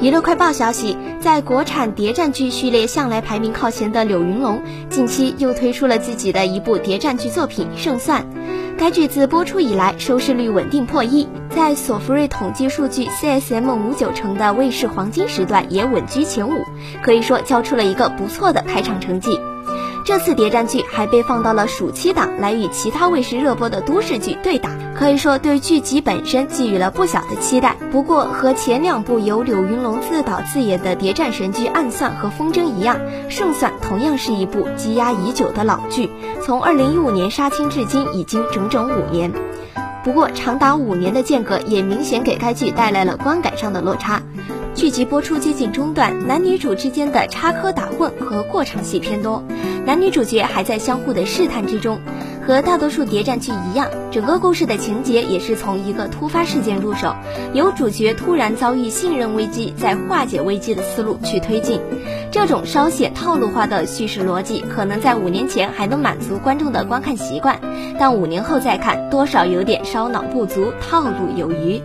娱乐快报消息，在国产谍战剧序列向来排名靠前的柳云龙，近期又推出了自己的一部谍战剧作品《胜算》。该剧自播出以来，收视率稳定破亿，在索福瑞统计数据 CSM 五九城的卫视黄金时段也稳居前五，可以说交出了一个不错的开场成绩。这次谍战剧还被放到了暑期档来与其他卫视热播的都市剧对打，可以说对剧集本身寄予了不小的期待。不过和前两部由柳云龙自导自演的谍战神剧《暗算》和《风筝》一样，《胜算》同样是一部积压已久的老剧，从二零一五年杀青至今已经整整五年。不过长达五年的间隔也明显给该剧带来了观感上的落差。剧集播出接近中段，男女主之间的插科打诨和过场戏偏多，男女主角还在相互的试探之中。和大多数谍战剧一样，整个故事的情节也是从一个突发事件入手，由主角突然遭遇信任危机，在化解危机的思路去推进。这种稍显套路化的叙事逻辑，可能在五年前还能满足观众的观看习惯，但五年后再看，多少有点烧脑不足，套路有余。